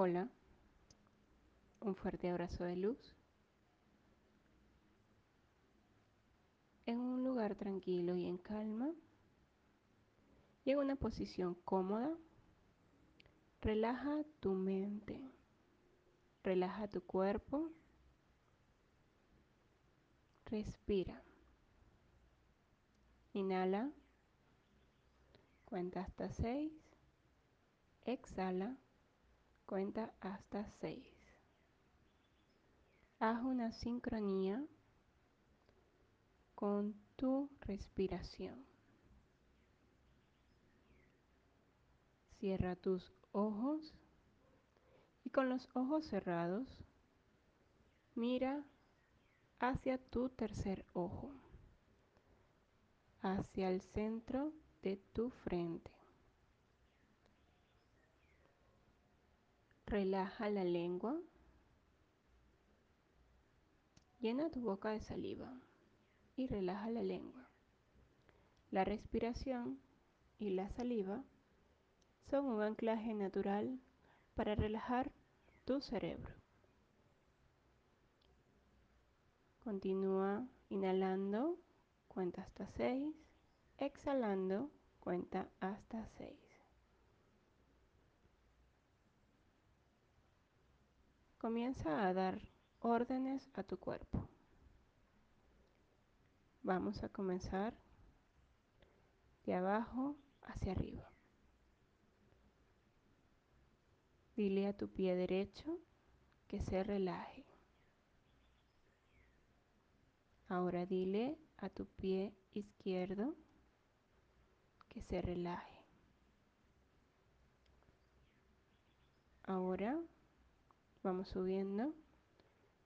Hola, un fuerte abrazo de luz. En un lugar tranquilo y en calma y en una posición cómoda, relaja tu mente, relaja tu cuerpo, respira. Inhala, cuenta hasta 6, exhala Cuenta hasta 6. Haz una sincronía con tu respiración. Cierra tus ojos y con los ojos cerrados mira hacia tu tercer ojo, hacia el centro de tu frente. Relaja la lengua. Llena tu boca de saliva y relaja la lengua. La respiración y la saliva son un anclaje natural para relajar tu cerebro. Continúa inhalando, cuenta hasta 6, exhalando, cuenta hasta 6. Comienza a dar órdenes a tu cuerpo. Vamos a comenzar de abajo hacia arriba. Dile a tu pie derecho que se relaje. Ahora dile a tu pie izquierdo que se relaje. Ahora Vamos subiendo.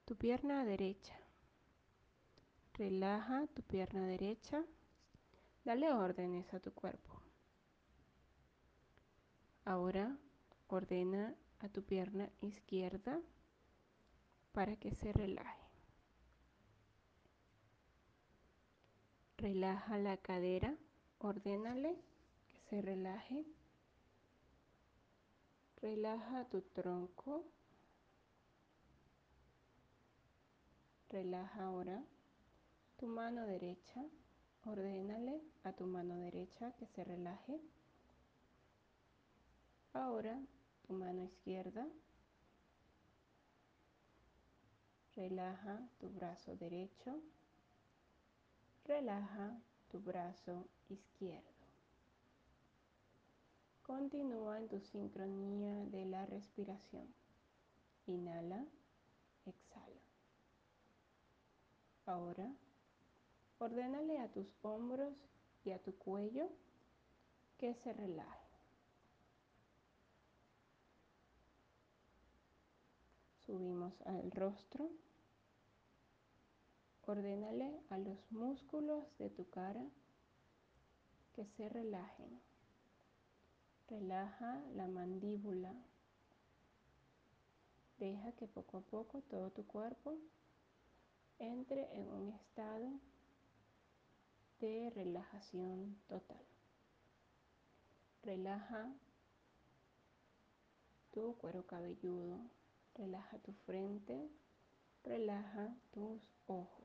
Tu pierna derecha. Relaja tu pierna derecha. Dale órdenes a tu cuerpo. Ahora ordena a tu pierna izquierda para que se relaje. Relaja la cadera. Ordénale que se relaje. Relaja tu tronco. Relaja ahora tu mano derecha. Ordénale a tu mano derecha que se relaje. Ahora tu mano izquierda. Relaja tu brazo derecho. Relaja tu brazo izquierdo. Continúa en tu sincronía de la respiración. Inhala, exhala. Ahora, ordénale a tus hombros y a tu cuello que se relaje. Subimos al rostro. Ordénale a los músculos de tu cara que se relajen. Relaja la mandíbula. Deja que poco a poco todo tu cuerpo entre en un estado de relajación total. Relaja tu cuero cabelludo, relaja tu frente, relaja tus ojos.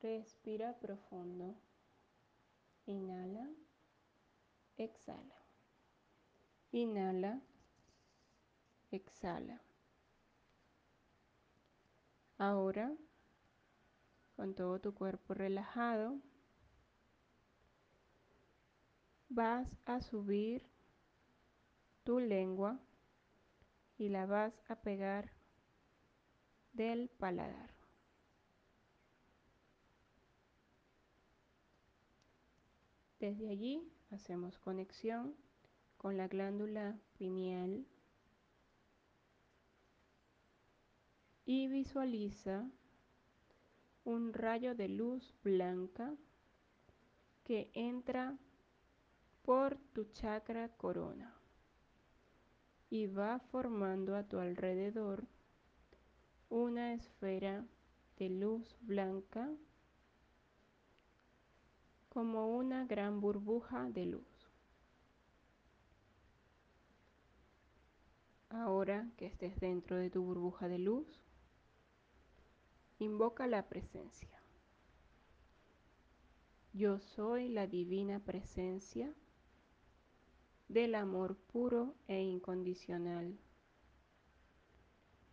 Respira profundo. Inhala, exhala. Inhala, exhala. Ahora, con todo tu cuerpo relajado, vas a subir tu lengua y la vas a pegar del paladar. Desde allí hacemos conexión con la glándula pineal y visualiza un rayo de luz blanca que entra por tu chakra corona y va formando a tu alrededor una esfera de luz blanca como una gran burbuja de luz. Ahora que estés dentro de tu burbuja de luz, invoca la presencia. Yo soy la divina presencia del amor puro e incondicional.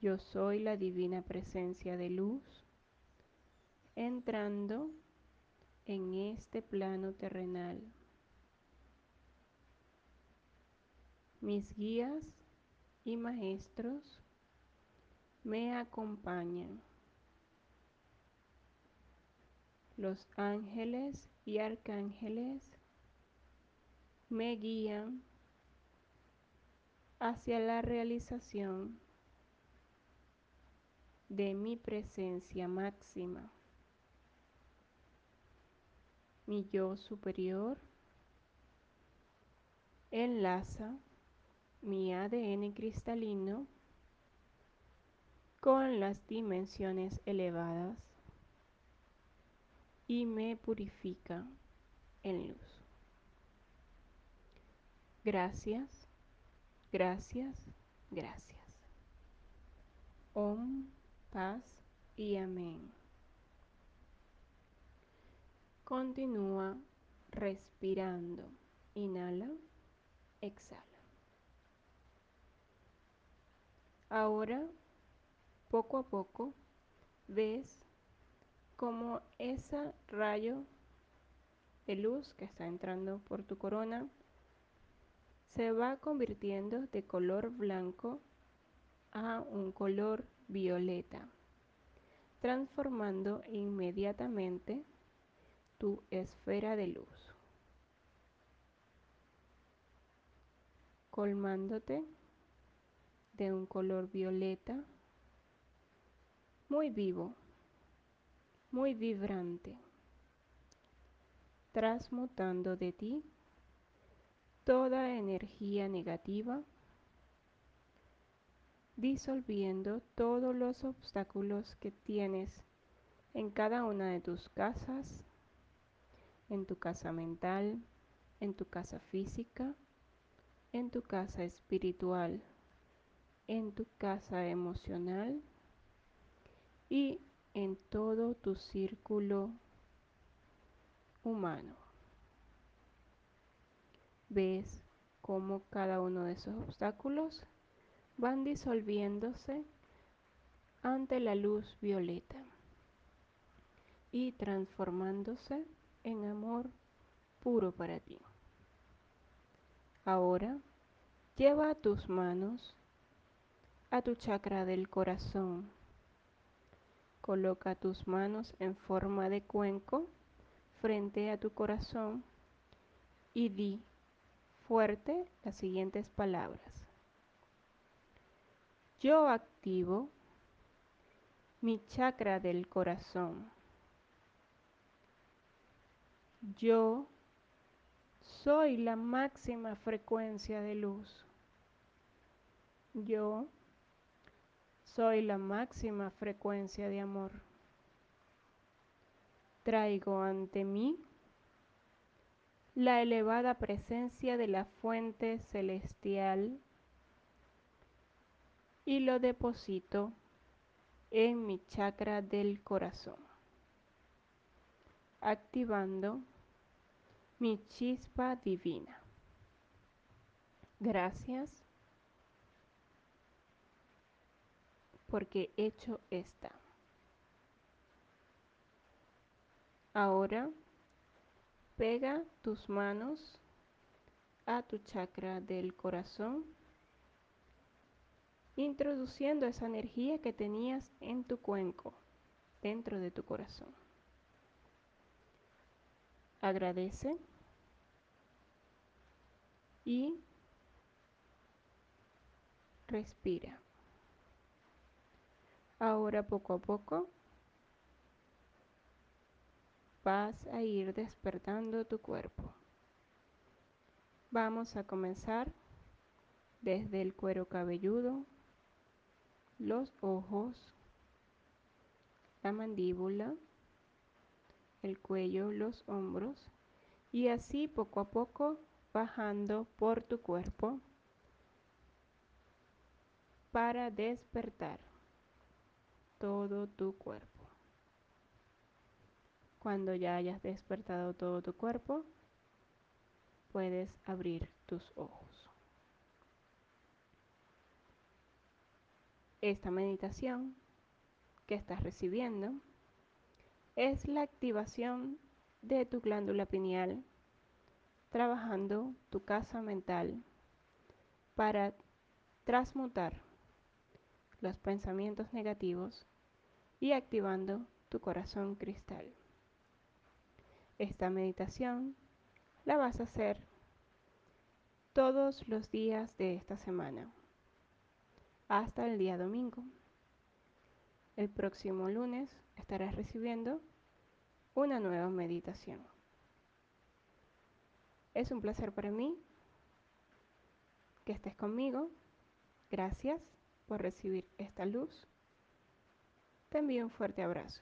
Yo soy la divina presencia de luz entrando en este plano terrenal. Mis guías y maestros me acompañan. Los ángeles y arcángeles me guían hacia la realización de mi presencia máxima. Mi yo superior enlaza mi ADN cristalino con las dimensiones elevadas y me purifica en luz. Gracias, gracias, gracias. Om, paz y amén. Continúa respirando. Inhala, exhala. Ahora, poco a poco, ves como ese rayo de luz que está entrando por tu corona se va convirtiendo de color blanco a un color violeta, transformando inmediatamente tu esfera de luz, colmándote de un color violeta muy vivo, muy vibrante, transmutando de ti toda energía negativa, disolviendo todos los obstáculos que tienes en cada una de tus casas, en tu casa mental, en tu casa física, en tu casa espiritual en tu casa emocional y en todo tu círculo humano. Ves cómo cada uno de esos obstáculos van disolviéndose ante la luz violeta y transformándose en amor puro para ti. Ahora lleva tus manos a tu chakra del corazón. Coloca tus manos en forma de cuenco frente a tu corazón y di fuerte las siguientes palabras. Yo activo mi chakra del corazón. Yo soy la máxima frecuencia de luz. Yo soy la máxima frecuencia de amor. Traigo ante mí la elevada presencia de la fuente celestial y lo deposito en mi chakra del corazón, activando mi chispa divina. Gracias porque hecho está. Ahora pega tus manos a tu chakra del corazón, introduciendo esa energía que tenías en tu cuenco, dentro de tu corazón. Agradece y respira. Ahora poco a poco vas a ir despertando tu cuerpo. Vamos a comenzar desde el cuero cabelludo, los ojos, la mandíbula, el cuello, los hombros y así poco a poco bajando por tu cuerpo para despertar todo tu cuerpo. Cuando ya hayas despertado todo tu cuerpo, puedes abrir tus ojos. Esta meditación que estás recibiendo es la activación de tu glándula pineal trabajando tu casa mental para transmutar los pensamientos negativos y activando tu corazón cristal. Esta meditación la vas a hacer todos los días de esta semana hasta el día domingo. El próximo lunes estarás recibiendo una nueva meditación. Es un placer para mí que estés conmigo. Gracias por recibir esta luz. Te envío un fuerte abrazo.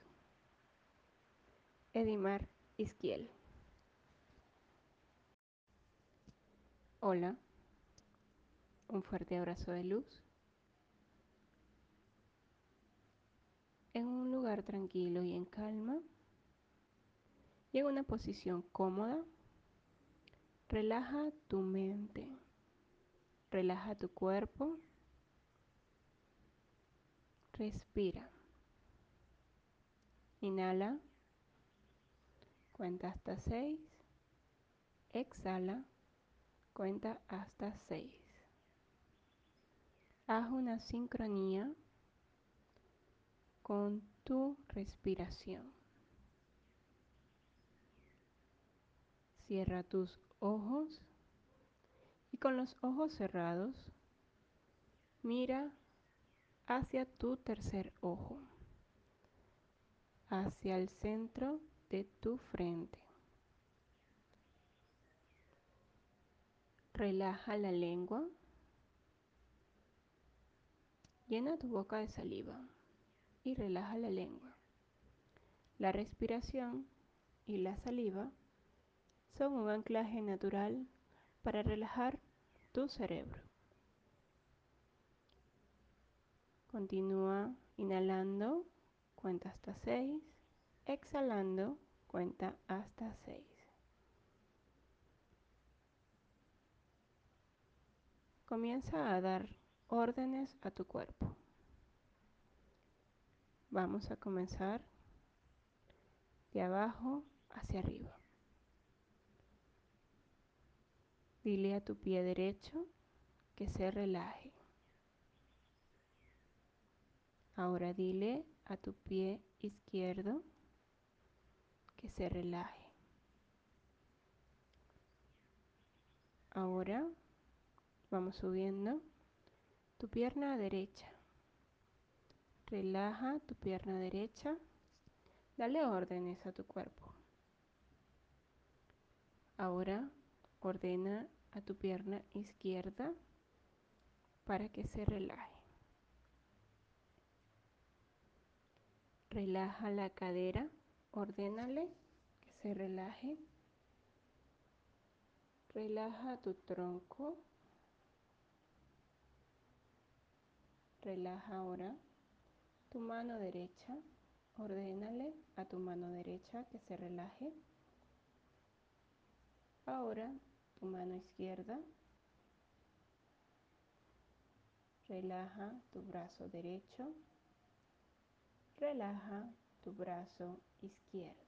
Edimar Izquiel. Hola, un fuerte abrazo de luz. En un lugar tranquilo y en calma y en una posición cómoda, relaja tu mente, relaja tu cuerpo, respira. Inhala. Cuenta hasta 6. Exhala. Cuenta hasta 6. Haz una sincronía con tu respiración. Cierra tus ojos y con los ojos cerrados mira hacia tu tercer ojo, hacia el centro de tu frente. Relaja la lengua. Llena tu boca de saliva y relaja la lengua. La respiración y la saliva son un anclaje natural para relajar tu cerebro. Continúa inhalando, cuenta hasta 6, exhalando, cuenta hasta 6. Comienza a dar órdenes a tu cuerpo. Vamos a comenzar de abajo hacia arriba. Dile a tu pie derecho que se relaje. Ahora dile a tu pie izquierdo que se relaje. Ahora vamos subiendo tu pierna derecha. Relaja tu pierna derecha. Dale órdenes a tu cuerpo. Ahora ordena a tu pierna izquierda para que se relaje. Relaja la cadera, ordénale que se relaje. Relaja tu tronco. Relaja ahora tu mano derecha. Ordénale a tu mano derecha que se relaje. Ahora tu mano izquierda. Relaja tu brazo derecho. Relaja tu brazo izquierdo.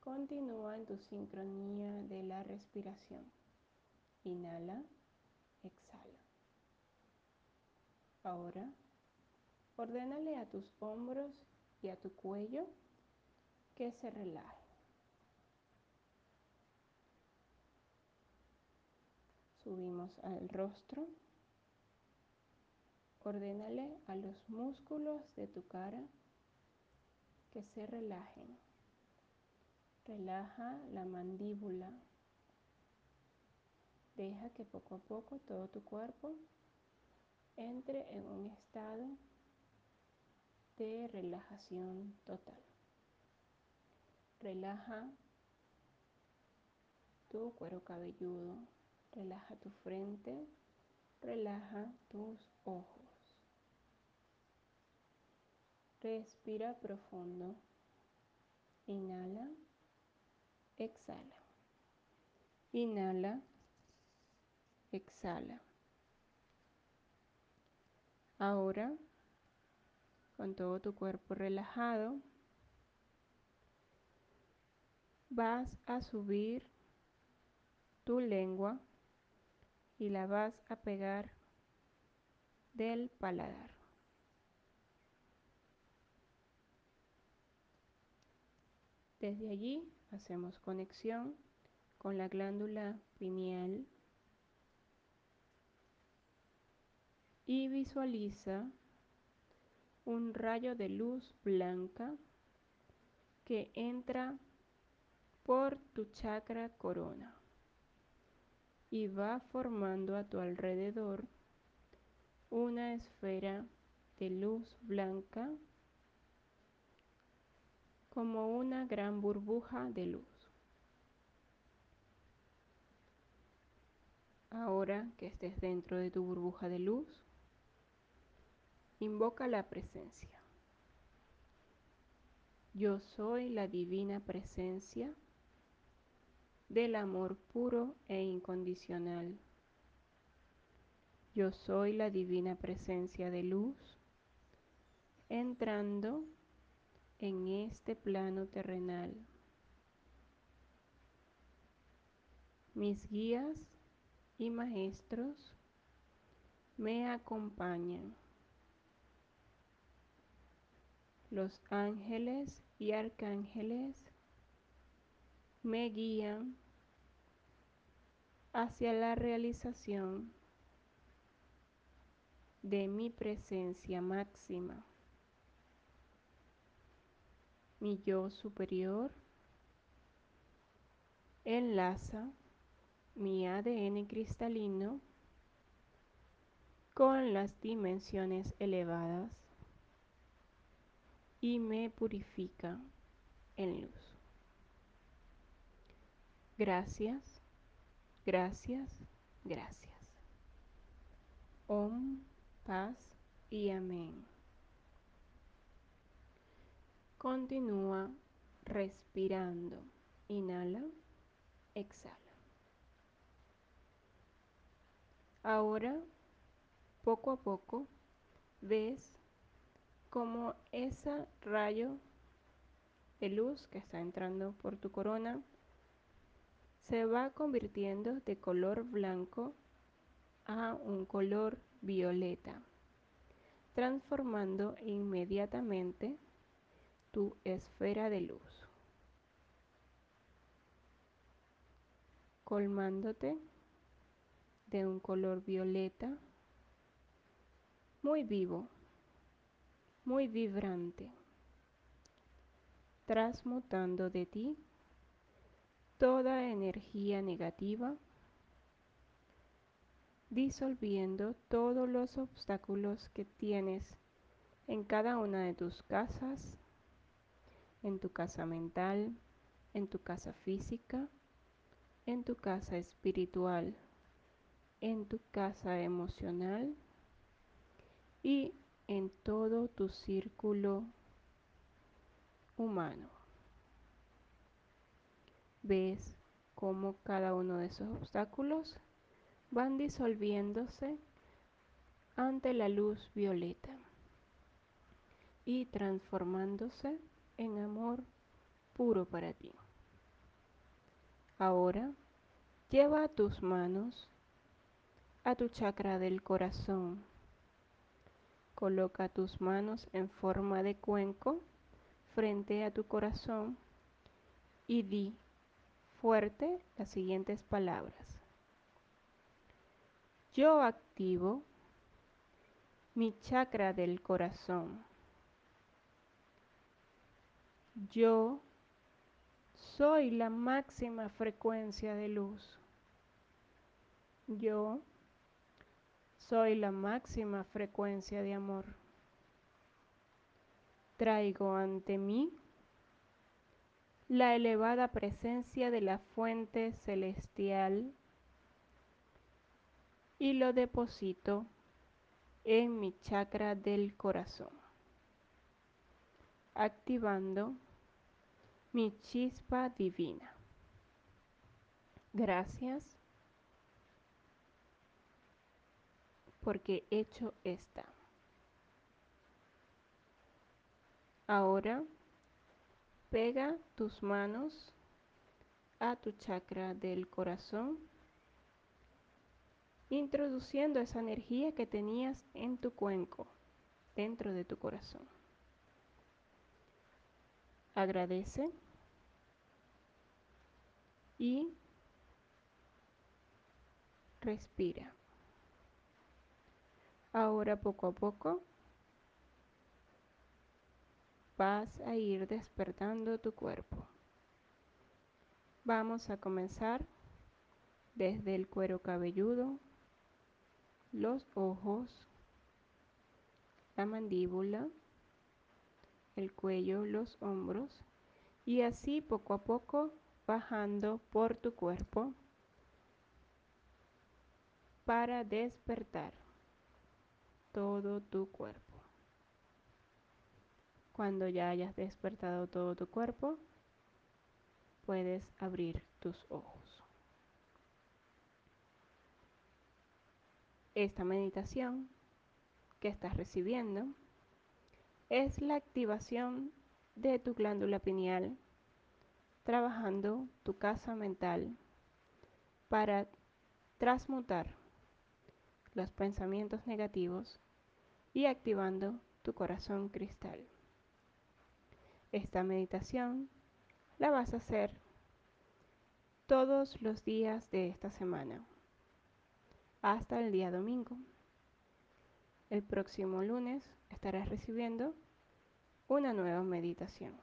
Continúa en tu sincronía de la respiración. Inhala, exhala. Ahora, ordénale a tus hombros y a tu cuello que se relaje. Subimos al rostro Ordénale a los músculos de tu cara que se relajen. Relaja la mandíbula. Deja que poco a poco todo tu cuerpo entre en un estado de relajación total. Relaja tu cuero cabelludo, relaja tu frente, relaja tus ojos. Respira profundo. Inhala. Exhala. Inhala. Exhala. Ahora, con todo tu cuerpo relajado, vas a subir tu lengua y la vas a pegar del paladar. Desde allí hacemos conexión con la glándula pineal y visualiza un rayo de luz blanca que entra por tu chakra corona y va formando a tu alrededor una esfera de luz blanca como una gran burbuja de luz. Ahora que estés dentro de tu burbuja de luz, invoca la presencia. Yo soy la divina presencia del amor puro e incondicional. Yo soy la divina presencia de luz entrando en este plano terrenal. Mis guías y maestros me acompañan. Los ángeles y arcángeles me guían hacia la realización de mi presencia máxima mi yo superior enlaza mi ADN cristalino con las dimensiones elevadas y me purifica en luz. Gracias, gracias, gracias. Om, paz y amén. Continúa respirando. Inhala, exhala. Ahora, poco a poco, ves como ese rayo de luz que está entrando por tu corona se va convirtiendo de color blanco a un color violeta, transformando inmediatamente tu esfera de luz, colmándote de un color violeta muy vivo, muy vibrante, transmutando de ti toda energía negativa, disolviendo todos los obstáculos que tienes en cada una de tus casas en tu casa mental, en tu casa física, en tu casa espiritual, en tu casa emocional y en todo tu círculo humano. Ves cómo cada uno de esos obstáculos van disolviéndose ante la luz violeta y transformándose en amor puro para ti. Ahora lleva tus manos a tu chakra del corazón. Coloca tus manos en forma de cuenco frente a tu corazón y di fuerte las siguientes palabras. Yo activo mi chakra del corazón. Yo soy la máxima frecuencia de luz. Yo soy la máxima frecuencia de amor. Traigo ante mí la elevada presencia de la fuente celestial y lo deposito en mi chakra del corazón, activando mi chispa divina. Gracias porque hecho está. Ahora pega tus manos a tu chakra del corazón, introduciendo esa energía que tenías en tu cuenco, dentro de tu corazón. Agradece y respira. Ahora poco a poco vas a ir despertando tu cuerpo. Vamos a comenzar desde el cuero cabelludo, los ojos, la mandíbula, el cuello, los hombros y así poco a poco bajando por tu cuerpo para despertar todo tu cuerpo. Cuando ya hayas despertado todo tu cuerpo, puedes abrir tus ojos. Esta meditación que estás recibiendo es la activación de tu glándula pineal trabajando tu casa mental para transmutar los pensamientos negativos y activando tu corazón cristal. Esta meditación la vas a hacer todos los días de esta semana hasta el día domingo. El próximo lunes estarás recibiendo una nueva meditación.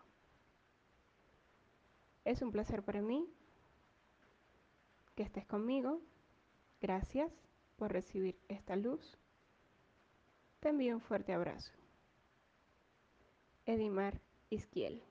Es un placer para mí que estés conmigo. Gracias por recibir esta luz. Te envío un fuerte abrazo. Edimar Izquiel.